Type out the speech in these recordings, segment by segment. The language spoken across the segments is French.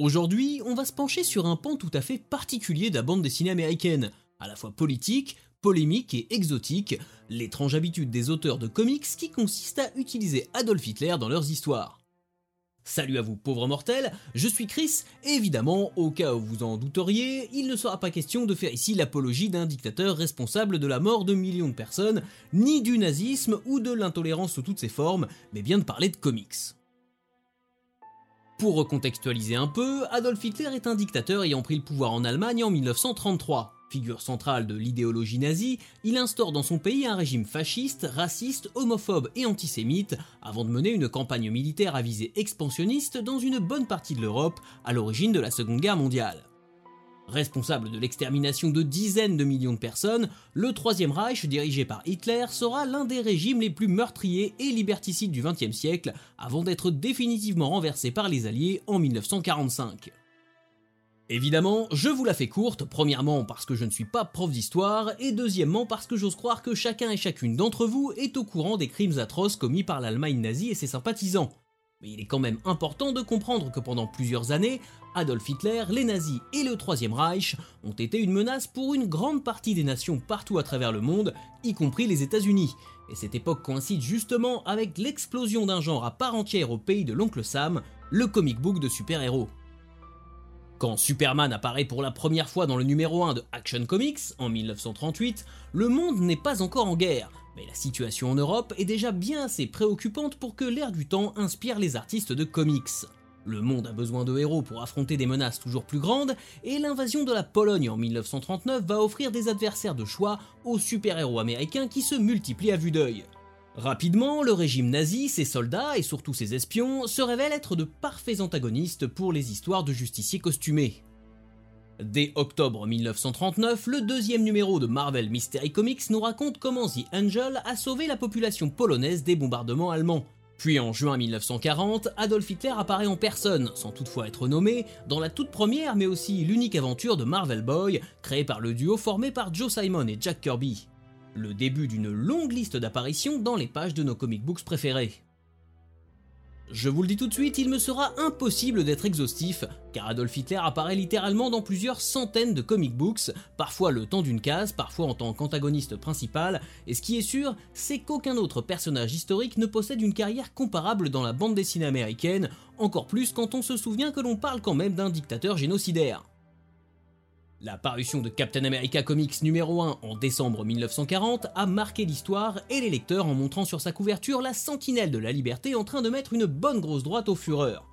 Aujourd'hui, on va se pencher sur un pan tout à fait particulier de la bande dessinée américaine, à la fois politique, polémique et exotique, l'étrange habitude des auteurs de comics qui consiste à utiliser Adolf Hitler dans leurs histoires. Salut à vous pauvres mortels, je suis Chris, et évidemment, au cas où vous en douteriez, il ne sera pas question de faire ici l'apologie d'un dictateur responsable de la mort de millions de personnes, ni du nazisme ou de l'intolérance sous toutes ses formes, mais bien de parler de comics. Pour recontextualiser un peu, Adolf Hitler est un dictateur ayant pris le pouvoir en Allemagne en 1933. Figure centrale de l'idéologie nazie, il instaure dans son pays un régime fasciste, raciste, homophobe et antisémite, avant de mener une campagne militaire à visée expansionniste dans une bonne partie de l'Europe, à l'origine de la Seconde Guerre mondiale. Responsable de l'extermination de dizaines de millions de personnes, le Troisième Reich, dirigé par Hitler, sera l'un des régimes les plus meurtriers et liberticides du XXe siècle, avant d'être définitivement renversé par les Alliés en 1945. Évidemment, je vous la fais courte, premièrement parce que je ne suis pas prof d'histoire, et deuxièmement parce que j'ose croire que chacun et chacune d'entre vous est au courant des crimes atroces commis par l'Allemagne nazie et ses sympathisants. Mais il est quand même important de comprendre que pendant plusieurs années, Adolf Hitler, les nazis et le Troisième Reich ont été une menace pour une grande partie des nations partout à travers le monde, y compris les États-Unis. Et cette époque coïncide justement avec l'explosion d'un genre à part entière au pays de l'oncle Sam, le comic book de super-héros. Quand Superman apparaît pour la première fois dans le numéro 1 de Action Comics en 1938, le monde n'est pas encore en guerre, mais la situation en Europe est déjà bien assez préoccupante pour que l'ère du temps inspire les artistes de comics. Le monde a besoin de héros pour affronter des menaces toujours plus grandes, et l'invasion de la Pologne en 1939 va offrir des adversaires de choix aux super-héros américains qui se multiplient à vue d'œil. Rapidement, le régime nazi, ses soldats et surtout ses espions se révèlent être de parfaits antagonistes pour les histoires de justiciers costumés. Dès octobre 1939, le deuxième numéro de Marvel Mystery Comics nous raconte comment The Angel a sauvé la population polonaise des bombardements allemands. Puis en juin 1940, Adolf Hitler apparaît en personne, sans toutefois être nommé, dans la toute première mais aussi l'unique aventure de Marvel Boy, créée par le duo formé par Joe Simon et Jack Kirby le début d'une longue liste d'apparitions dans les pages de nos comic books préférés. Je vous le dis tout de suite, il me sera impossible d'être exhaustif, car Adolf Hitler apparaît littéralement dans plusieurs centaines de comic books, parfois le temps d'une case, parfois en tant qu'antagoniste principal, et ce qui est sûr, c'est qu'aucun autre personnage historique ne possède une carrière comparable dans la bande dessinée américaine, encore plus quand on se souvient que l'on parle quand même d'un dictateur génocidaire. La parution de Captain America Comics numéro 1 en décembre 1940 a marqué l'histoire et les lecteurs en montrant sur sa couverture la sentinelle de la liberté en train de mettre une bonne grosse droite au fureur.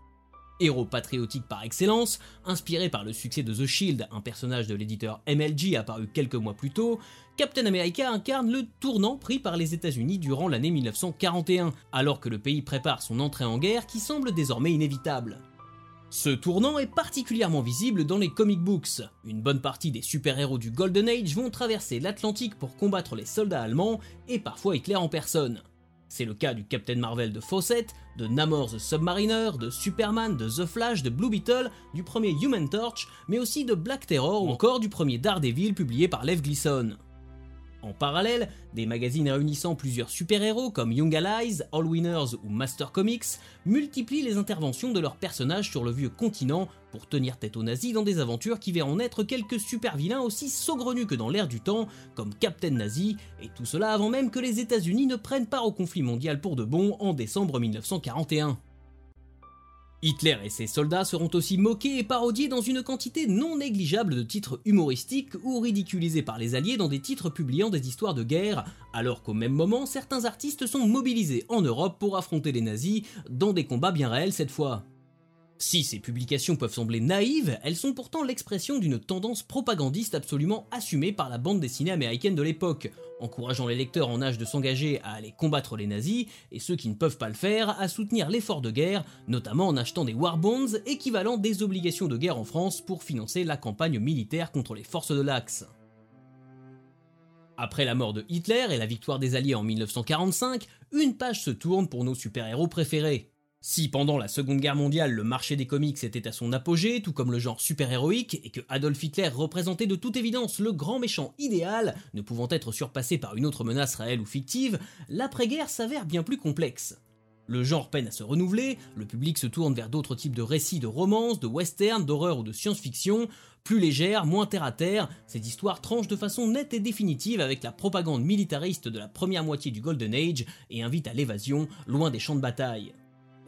Héros patriotique par excellence, inspiré par le succès de The Shield, un personnage de l'éditeur MLG apparu quelques mois plus tôt, Captain America incarne le tournant pris par les États-Unis durant l'année 1941, alors que le pays prépare son entrée en guerre qui semble désormais inévitable. Ce tournant est particulièrement visible dans les comic books. Une bonne partie des super-héros du Golden Age vont traverser l'Atlantique pour combattre les soldats allemands et parfois Hitler en personne. C'est le cas du Captain Marvel de Fawcett, de Namor the Submariner, de Superman, de The Flash, de Blue Beetle, du premier Human Torch, mais aussi de Black Terror ou encore du premier Daredevil publié par Lev Gleason. En parallèle, des magazines réunissant plusieurs super-héros comme Young Allies, All Winners ou Master Comics multiplient les interventions de leurs personnages sur le vieux continent pour tenir tête aux nazis dans des aventures qui verront naître quelques super-vilains aussi saugrenus que dans l'ère du temps, comme Captain Nazi, et tout cela avant même que les États-Unis ne prennent part au conflit mondial pour de bon en décembre 1941. Hitler et ses soldats seront aussi moqués et parodiés dans une quantité non négligeable de titres humoristiques ou ridiculisés par les Alliés dans des titres publiant des histoires de guerre, alors qu'au même moment certains artistes sont mobilisés en Europe pour affronter les nazis dans des combats bien réels cette fois. Si ces publications peuvent sembler naïves, elles sont pourtant l'expression d'une tendance propagandiste absolument assumée par la bande dessinée américaine de l'époque, encourageant les lecteurs en âge de s'engager à aller combattre les nazis, et ceux qui ne peuvent pas le faire à soutenir l'effort de guerre, notamment en achetant des war bonds équivalent des obligations de guerre en France pour financer la campagne militaire contre les forces de l'Axe. Après la mort de Hitler et la victoire des Alliés en 1945, une page se tourne pour nos super-héros préférés. Si pendant la Seconde Guerre mondiale le marché des comics était à son apogée, tout comme le genre super-héroïque, et que Adolf Hitler représentait de toute évidence le grand méchant idéal, ne pouvant être surpassé par une autre menace réelle ou fictive, l'après-guerre s'avère bien plus complexe. Le genre peine à se renouveler, le public se tourne vers d'autres types de récits de romance, de western, d'horreur ou de science-fiction, plus légères, moins terre à terre, ces histoires tranchent de façon nette et définitive avec la propagande militariste de la première moitié du Golden Age et invitent à l'évasion, loin des champs de bataille.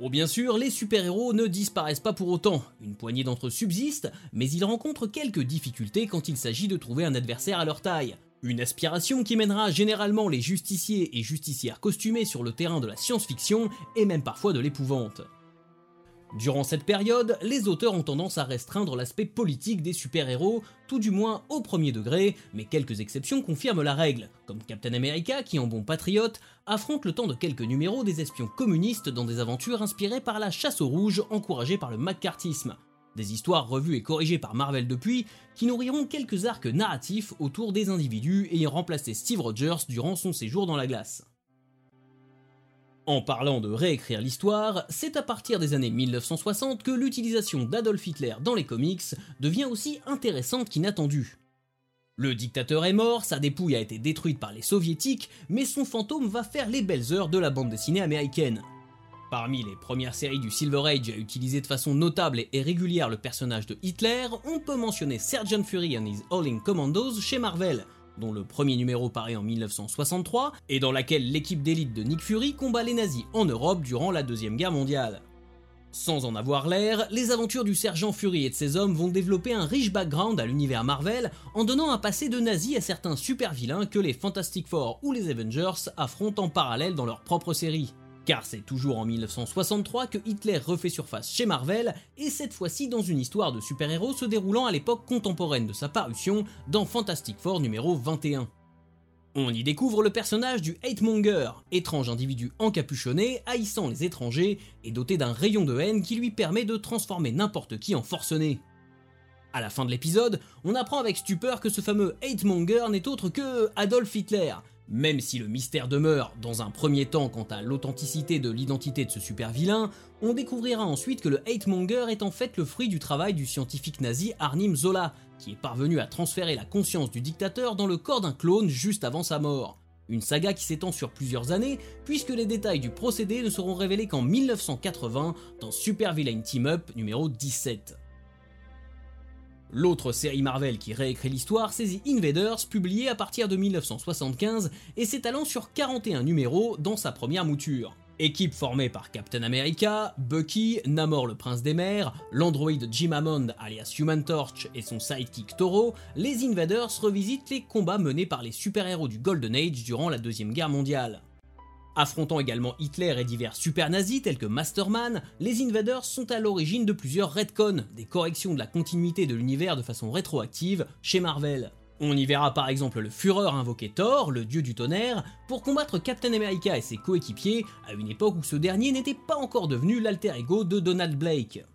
Oh bien sûr, les super-héros ne disparaissent pas pour autant, une poignée d'entre eux subsistent, mais ils rencontrent quelques difficultés quand il s'agit de trouver un adversaire à leur taille. Une aspiration qui mènera généralement les justiciers et justicières costumés sur le terrain de la science-fiction et même parfois de l'épouvante. Durant cette période, les auteurs ont tendance à restreindre l'aspect politique des super-héros, tout du moins au premier degré, mais quelques exceptions confirment la règle, comme Captain America qui en bon patriote affronte le temps de quelques numéros des espions communistes dans des aventures inspirées par la chasse aux rouges encouragée par le McCarthyisme. Des histoires revues et corrigées par Marvel depuis, qui nourriront quelques arcs narratifs autour des individus ayant remplacé Steve Rogers durant son séjour dans la glace. En parlant de réécrire l'histoire, c'est à partir des années 1960 que l'utilisation d'Adolf Hitler dans les comics devient aussi intéressante qu'inattendue. Le dictateur est mort, sa dépouille a été détruite par les soviétiques, mais son fantôme va faire les belles heures de la bande dessinée américaine. Parmi les premières séries du Silver Age à utiliser de façon notable et régulière le personnage de Hitler, on peut mentionner Sergeant Fury and his Howling Commandos chez Marvel, dont le premier numéro paraît en 1963, et dans laquelle l'équipe d'élite de Nick Fury combat les nazis en Europe durant la Deuxième Guerre mondiale. Sans en avoir l'air, les aventures du sergent Fury et de ses hommes vont développer un riche background à l'univers Marvel en donnant un passé de nazis à certains super vilains que les Fantastic Four ou les Avengers affrontent en parallèle dans leur propre série. Car c'est toujours en 1963 que Hitler refait surface chez Marvel, et cette fois-ci dans une histoire de super-héros se déroulant à l'époque contemporaine de sa parution dans Fantastic Four numéro 21. On y découvre le personnage du Hate-Monger, étrange individu encapuchonné, haïssant les étrangers et doté d'un rayon de haine qui lui permet de transformer n'importe qui en forcené. À la fin de l'épisode, on apprend avec stupeur que ce fameux Hate-Monger n'est autre que Adolf Hitler, même si le mystère demeure dans un premier temps quant à l'authenticité de l'identité de ce super vilain, on découvrira ensuite que le hate-monger est en fait le fruit du travail du scientifique nazi Arnim Zola, qui est parvenu à transférer la conscience du dictateur dans le corps d'un clone juste avant sa mort. Une saga qui s'étend sur plusieurs années, puisque les détails du procédé ne seront révélés qu'en 1980 dans Super Villain Team Up numéro 17. L'autre série Marvel qui réécrit l'histoire, c'est The Invaders, publié à partir de 1975 et s'étalant sur 41 numéros dans sa première mouture. Équipe formée par Captain America, Bucky, Namor le prince des mers, l'androïde Jim Hammond alias Human Torch et son sidekick Toro, les Invaders revisitent les combats menés par les super-héros du Golden Age durant la Deuxième Guerre mondiale. Affrontant également Hitler et divers super-nazis tels que Masterman, les Invaders sont à l'origine de plusieurs retcons, des corrections de la continuité de l'univers de façon rétroactive chez Marvel. On y verra par exemple le Führer invoquer Thor, le dieu du tonnerre, pour combattre Captain America et ses coéquipiers à une époque où ce dernier n'était pas encore devenu l'alter ego de Donald Blake.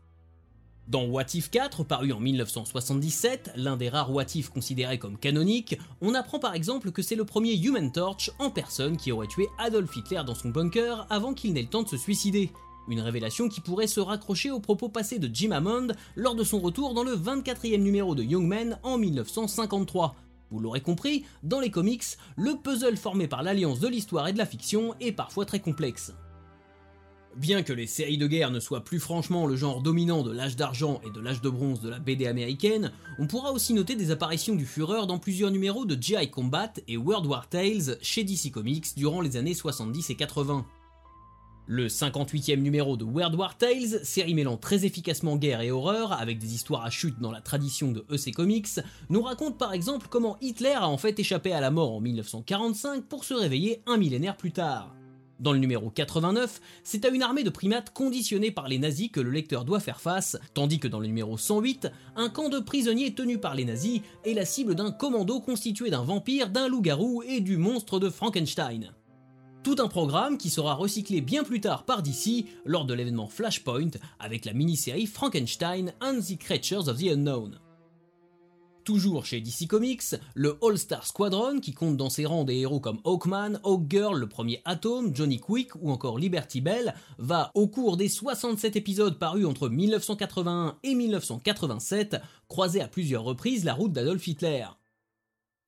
Dans What If 4, paru en 1977, l'un des rares What If considérés comme canoniques, on apprend par exemple que c'est le premier Human Torch en personne qui aurait tué Adolf Hitler dans son bunker avant qu'il n'ait le temps de se suicider. Une révélation qui pourrait se raccrocher aux propos passés de Jim Hammond lors de son retour dans le 24e numéro de Young Men en 1953. Vous l'aurez compris, dans les comics, le puzzle formé par l'alliance de l'histoire et de la fiction est parfois très complexe. Bien que les séries de guerre ne soient plus franchement le genre dominant de l'âge d'argent et de l'âge de bronze de la BD américaine, on pourra aussi noter des apparitions du Führer dans plusieurs numéros de G.I. Combat et World War Tales chez DC Comics durant les années 70 et 80. Le 58e numéro de World War Tales, série mêlant très efficacement guerre et horreur, avec des histoires à chute dans la tradition de EC Comics, nous raconte par exemple comment Hitler a en fait échappé à la mort en 1945 pour se réveiller un millénaire plus tard. Dans le numéro 89, c'est à une armée de primates conditionnés par les nazis que le lecteur doit faire face, tandis que dans le numéro 108, un camp de prisonniers tenu par les nazis est la cible d'un commando constitué d'un vampire, d'un loup-garou et du monstre de Frankenstein. Tout un programme qui sera recyclé bien plus tard par DC lors de l'événement Flashpoint avec la mini-série Frankenstein and the Creatures of the Unknown. Toujours chez DC Comics, le All-Star Squadron, qui compte dans ses rangs des héros comme Hawkman, Hawkgirl, le premier Atom, Johnny Quick ou encore Liberty Bell, va, au cours des 67 épisodes parus entre 1981 et 1987, croiser à plusieurs reprises la route d'Adolf Hitler.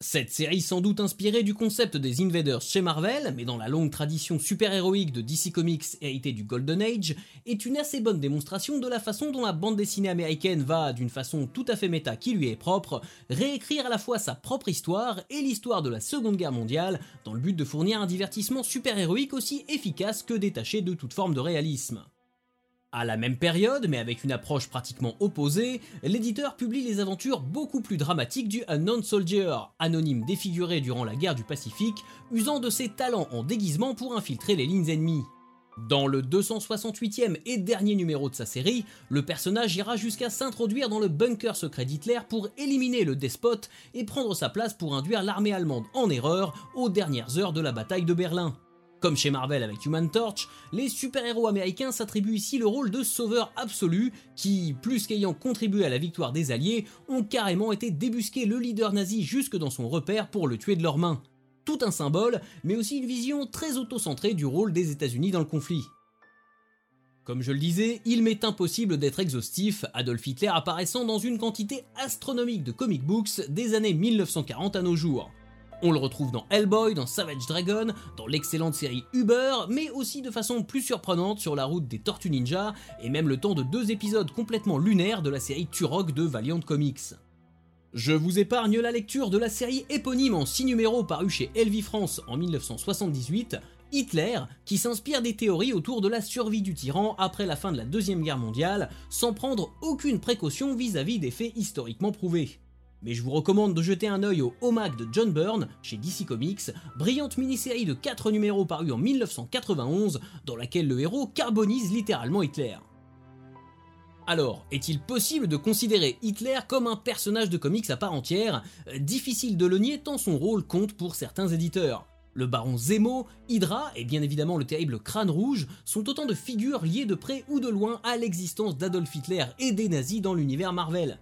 Cette série, sans doute inspirée du concept des Invaders chez Marvel, mais dans la longue tradition super-héroïque de DC Comics héritée du Golden Age, est une assez bonne démonstration de la façon dont la bande dessinée américaine va, d'une façon tout à fait méta qui lui est propre, réécrire à la fois sa propre histoire et l'histoire de la Seconde Guerre mondiale, dans le but de fournir un divertissement super-héroïque aussi efficace que détaché de toute forme de réalisme. À la même période, mais avec une approche pratiquement opposée, l'éditeur publie les aventures beaucoup plus dramatiques du Unknown Soldier, anonyme défiguré durant la guerre du Pacifique, usant de ses talents en déguisement pour infiltrer les lignes ennemies. Dans le 268e et dernier numéro de sa série, le personnage ira jusqu'à s'introduire dans le bunker secret d'Hitler pour éliminer le despote et prendre sa place pour induire l'armée allemande en erreur aux dernières heures de la bataille de Berlin. Comme chez Marvel avec Human Torch, les super-héros américains s'attribuent ici le rôle de sauveur absolu qui, plus qu'ayant contribué à la victoire des Alliés, ont carrément été débusquer le leader nazi jusque dans son repère pour le tuer de leurs mains. Tout un symbole, mais aussi une vision très auto-centrée du rôle des États-Unis dans le conflit. Comme je le disais, il m'est impossible d'être exhaustif, Adolf Hitler apparaissant dans une quantité astronomique de comic books des années 1940 à nos jours. On le retrouve dans Hellboy, dans Savage Dragon, dans l'excellente série Uber, mais aussi de façon plus surprenante sur la route des Tortues Ninja, et même le temps de deux épisodes complètement lunaires de la série Turok de Valiant Comics. Je vous épargne la lecture de la série éponyme en 6 numéros parue chez Elvi France en 1978, Hitler, qui s'inspire des théories autour de la survie du tyran après la fin de la Deuxième Guerre mondiale, sans prendre aucune précaution vis-à-vis -vis des faits historiquement prouvés mais je vous recommande de jeter un œil au Homag de John Byrne chez DC Comics, brillante mini-série de 4 numéros parue en 1991 dans laquelle le héros carbonise littéralement Hitler. Alors, est-il possible de considérer Hitler comme un personnage de comics à part entière? Difficile de le nier tant son rôle compte pour certains éditeurs. Le baron Zemo, Hydra et bien évidemment le terrible Crâne Rouge sont autant de figures liées de près ou de loin à l'existence d'Adolf Hitler et des nazis dans l'univers Marvel.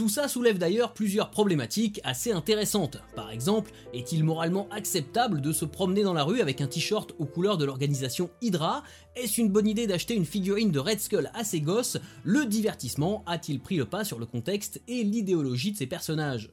Tout ça soulève d'ailleurs plusieurs problématiques assez intéressantes. Par exemple, est-il moralement acceptable de se promener dans la rue avec un t-shirt aux couleurs de l'organisation Hydra? Est-ce une bonne idée d'acheter une figurine de Red Skull à ses gosses? Le divertissement a-t-il pris le pas sur le contexte et l'idéologie de ses personnages?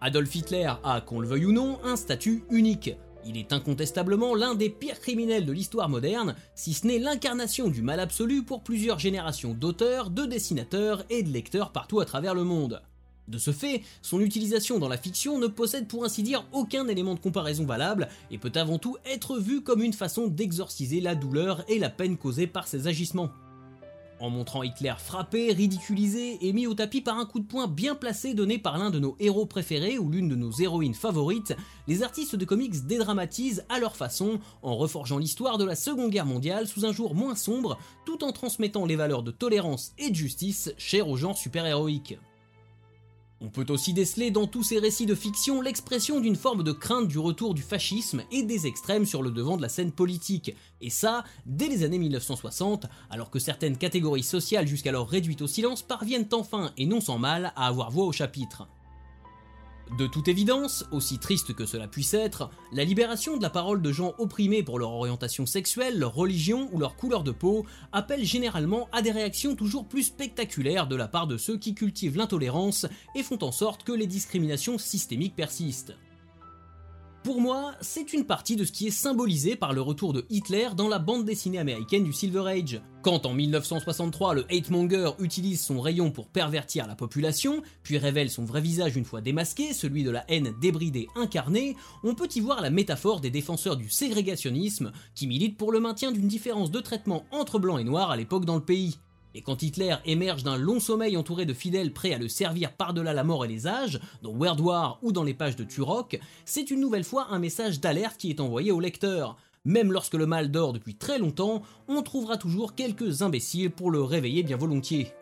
Adolf Hitler a, qu'on le veuille ou non, un statut unique. Il est incontestablement l'un des pires criminels de l'histoire moderne, si ce n'est l'incarnation du mal absolu pour plusieurs générations d'auteurs, de dessinateurs et de lecteurs partout à travers le monde. De ce fait, son utilisation dans la fiction ne possède pour ainsi dire aucun élément de comparaison valable et peut avant tout être vue comme une façon d'exorciser la douleur et la peine causée par ses agissements en montrant Hitler frappé, ridiculisé et mis au tapis par un coup de poing bien placé donné par l'un de nos héros préférés ou l'une de nos héroïnes favorites, les artistes de comics dédramatisent à leur façon en reforgeant l'histoire de la Seconde Guerre mondiale sous un jour moins sombre tout en transmettant les valeurs de tolérance et de justice chères aux genres super-héroïques. On peut aussi déceler dans tous ces récits de fiction l'expression d'une forme de crainte du retour du fascisme et des extrêmes sur le devant de la scène politique, et ça, dès les années 1960, alors que certaines catégories sociales jusqu'alors réduites au silence parviennent enfin, et non sans mal, à avoir voix au chapitre. De toute évidence, aussi triste que cela puisse être, la libération de la parole de gens opprimés pour leur orientation sexuelle, leur religion ou leur couleur de peau appelle généralement à des réactions toujours plus spectaculaires de la part de ceux qui cultivent l'intolérance et font en sorte que les discriminations systémiques persistent. Pour moi, c'est une partie de ce qui est symbolisé par le retour de Hitler dans la bande dessinée américaine du Silver Age. Quand en 1963 le hate-monger utilise son rayon pour pervertir la population, puis révèle son vrai visage une fois démasqué, celui de la haine débridée incarnée, on peut y voir la métaphore des défenseurs du ségrégationnisme qui militent pour le maintien d'une différence de traitement entre blancs et noirs à l'époque dans le pays. Et quand Hitler émerge d'un long sommeil entouré de fidèles prêts à le servir par-delà la mort et les âges, dans World War ou dans les pages de Turok, c'est une nouvelle fois un message d'alerte qui est envoyé au lecteur. Même lorsque le mal dort depuis très longtemps, on trouvera toujours quelques imbéciles pour le réveiller bien volontiers.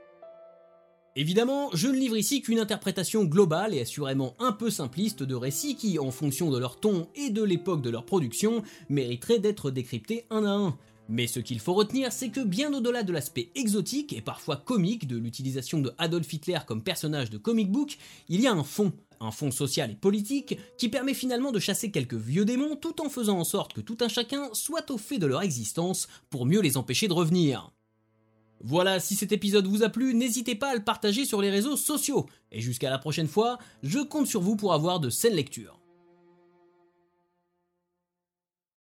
Évidemment, je ne livre ici qu'une interprétation globale et assurément un peu simpliste de récits qui, en fonction de leur ton et de l'époque de leur production, mériteraient d'être décryptés un à un. Mais ce qu'il faut retenir, c'est que bien au-delà de l'aspect exotique et parfois comique de l'utilisation de Adolf Hitler comme personnage de comic book, il y a un fond, un fond social et politique qui permet finalement de chasser quelques vieux démons tout en faisant en sorte que tout un chacun soit au fait de leur existence pour mieux les empêcher de revenir. Voilà, si cet épisode vous a plu, n'hésitez pas à le partager sur les réseaux sociaux. Et jusqu'à la prochaine fois, je compte sur vous pour avoir de saines lectures.